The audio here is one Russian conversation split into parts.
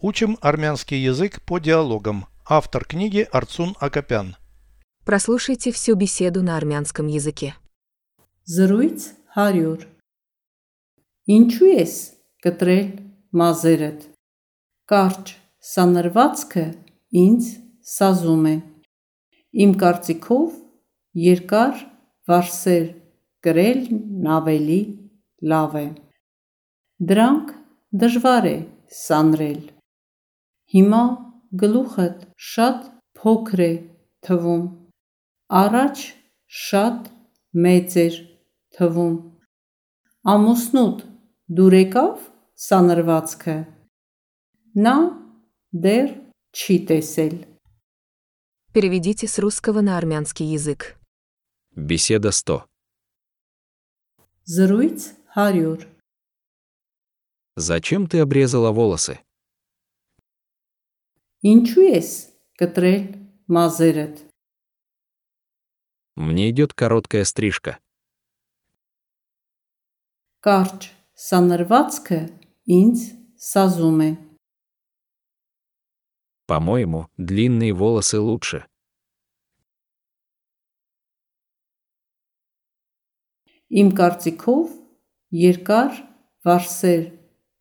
Учим армянский язык по диалогам. Автор книги Арцун Акопян. Прослушайте всю беседу на армянском языке. Զրույց 100 Ինչու ես կտրել մազերդ Կարճ սանրվածքը ինձ սազում է Իմ կարծիքով երկար վարսեր կրելն ավելի լավ է Դրանք դժվար է սանրել Հիմա գլուխդ շատ փոքր է թվում Առաջ շատ մեծ էր թվում Ամուսնուդ դուր եկավ սանրվածքը Նա դեռ չի տեսել Переведите с русского на армянский язык. Беседа 100. Զրույց 100 Зачем ты обрезала волосы? Ինչու ես կտրել մազերդ Мне идет короткая стрижка. Կարճ սանրվածքը ինձ սազում է По-моему, длинные волосы лучше. Իմ կարծիքով երկար վարսեր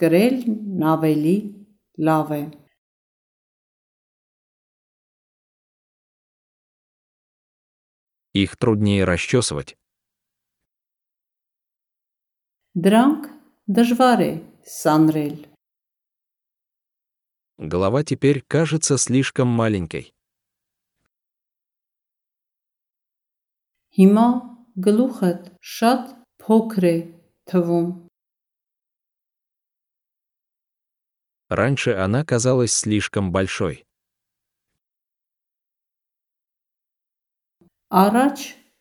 կրելն ավելի լավ է Их труднее расчесывать. Դրանք դժվար է սանրել Голова теперь кажется слишком маленькой. Հիմա գլուխդ շատ փոքր է թվում Раньше она казалась слишком большой. Առաջ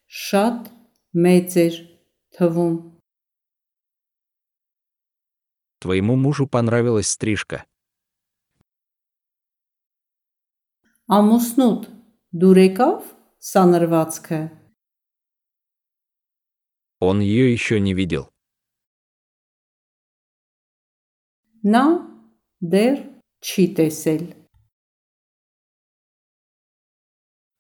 շատ մեծ էր թվում Твоему мужу понравилась стрижка. Ամուսնուդ դուր եկավ սանրվածքը Он ее еще не видел. Նա դեռ չի տեսել